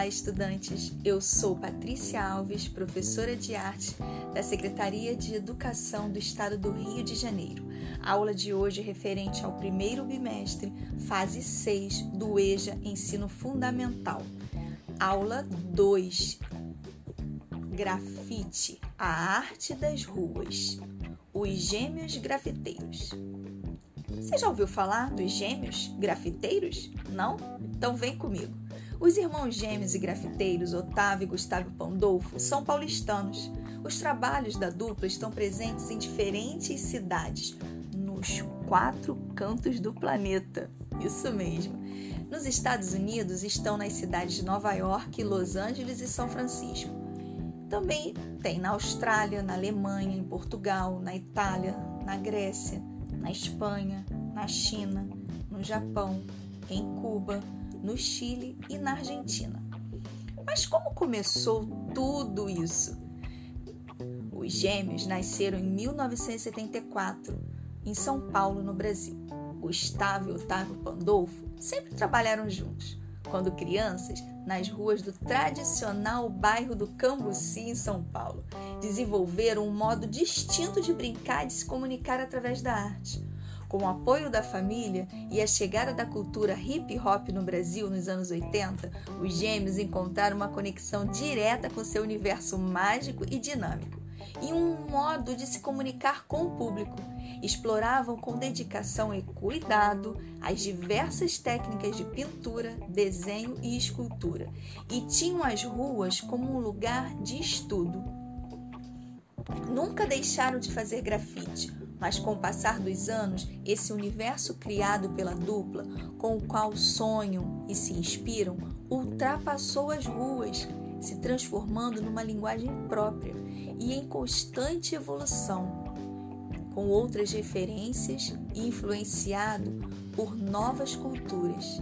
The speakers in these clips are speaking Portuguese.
Olá, estudantes! Eu sou Patrícia Alves, professora de arte da Secretaria de Educação do Estado do Rio de Janeiro. A aula de hoje é referente ao primeiro bimestre, fase 6 do EJA Ensino Fundamental. Aula 2: Grafite, a arte das ruas. Os gêmeos grafiteiros. Você já ouviu falar dos gêmeos grafiteiros? Não? Então vem comigo. Os irmãos gêmeos e grafiteiros Otávio e Gustavo Pandolfo são paulistanos. Os trabalhos da dupla estão presentes em diferentes cidades, nos quatro cantos do planeta. Isso mesmo. Nos Estados Unidos estão nas cidades de Nova York, Los Angeles e São Francisco. Também tem na Austrália, na Alemanha, em Portugal, na Itália, na Grécia, na Espanha, na China, no Japão, em Cuba, no Chile e na Argentina. Mas como começou tudo isso? Os gêmeos nasceram em 1974, em São Paulo, no Brasil. Gustavo e Otávio Pandolfo sempre trabalharam juntos. Quando crianças, nas ruas do tradicional bairro do Cambuci, em São Paulo, desenvolveram um modo distinto de brincar e de se comunicar através da arte. Com o apoio da família e a chegada da cultura hip hop no Brasil nos anos 80, os gêmeos encontraram uma conexão direta com seu universo mágico e dinâmico e um modo de se comunicar com o público. Exploravam com dedicação e cuidado as diversas técnicas de pintura, desenho e escultura e tinham as ruas como um lugar de estudo. Nunca deixaram de fazer grafite, mas com o passar dos anos, esse universo criado pela dupla, com o qual sonham e se inspiram, ultrapassou as ruas, se transformando numa linguagem própria e em constante evolução, com outras referências e influenciado por novas culturas.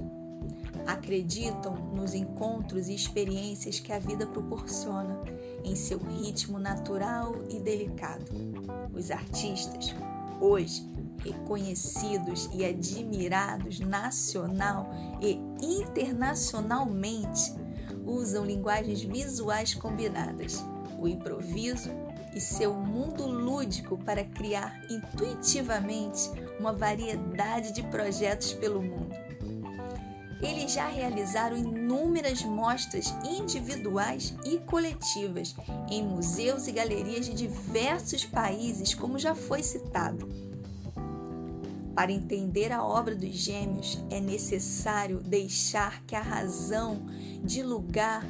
Acreditam nos encontros e experiências que a vida proporciona em seu ritmo natural e delicado. Os artistas, hoje reconhecidos e admirados nacional e internacionalmente, usam linguagens visuais combinadas, o improviso e seu mundo lúdico para criar intuitivamente uma variedade de projetos pelo mundo. Eles já realizaram inúmeras mostras individuais e coletivas em museus e galerias de diversos países, como já foi citado. Para entender a obra dos gêmeos, é necessário deixar que a razão de lugar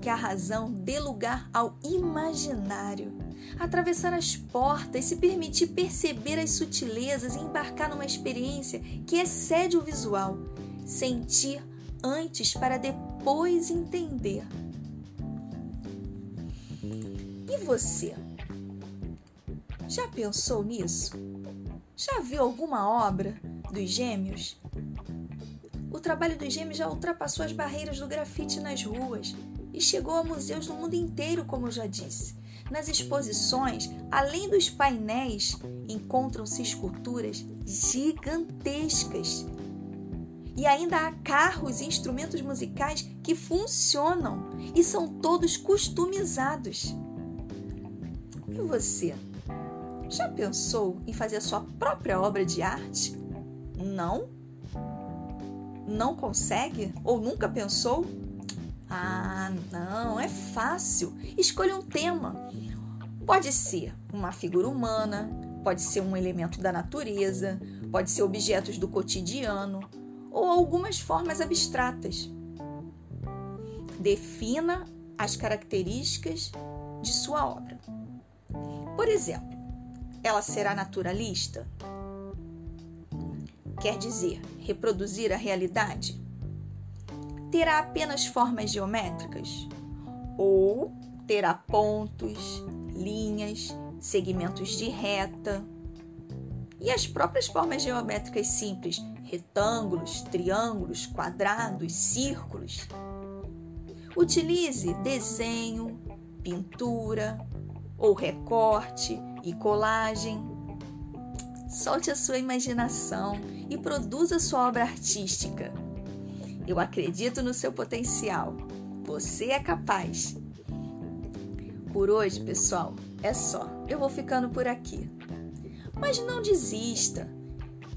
que a razão dê lugar ao imaginário, atravessar as portas, se permitir perceber as sutilezas e embarcar numa experiência que excede o visual sentir antes para depois entender. E você? Já pensou nisso? Já viu alguma obra dos gêmeos? O trabalho dos gêmeos já ultrapassou as barreiras do grafite nas ruas e chegou a museus no mundo inteiro, como eu já disse. Nas exposições, além dos painéis, encontram-se esculturas gigantescas e ainda há carros e instrumentos musicais que funcionam e são todos customizados. E você? Já pensou em fazer sua própria obra de arte? Não? Não consegue? Ou nunca pensou? Ah, não, é fácil. Escolha um tema. Pode ser uma figura humana, pode ser um elemento da natureza, pode ser objetos do cotidiano, ou algumas formas abstratas. Defina as características de sua obra. Por exemplo, ela será naturalista? Quer dizer, reproduzir a realidade? Terá apenas formas geométricas? Ou terá pontos, linhas, segmentos de reta? E as próprias formas geométricas simples retângulos, triângulos, quadrados, círculos. Utilize desenho, pintura ou recorte e colagem. Solte a sua imaginação e produza sua obra artística. Eu acredito no seu potencial. Você é capaz. Por hoje, pessoal, é só. Eu vou ficando por aqui. Mas não desista.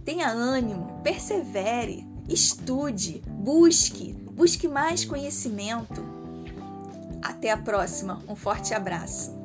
Tenha ânimo, persevere, estude, busque, busque mais conhecimento. Até a próxima. Um forte abraço.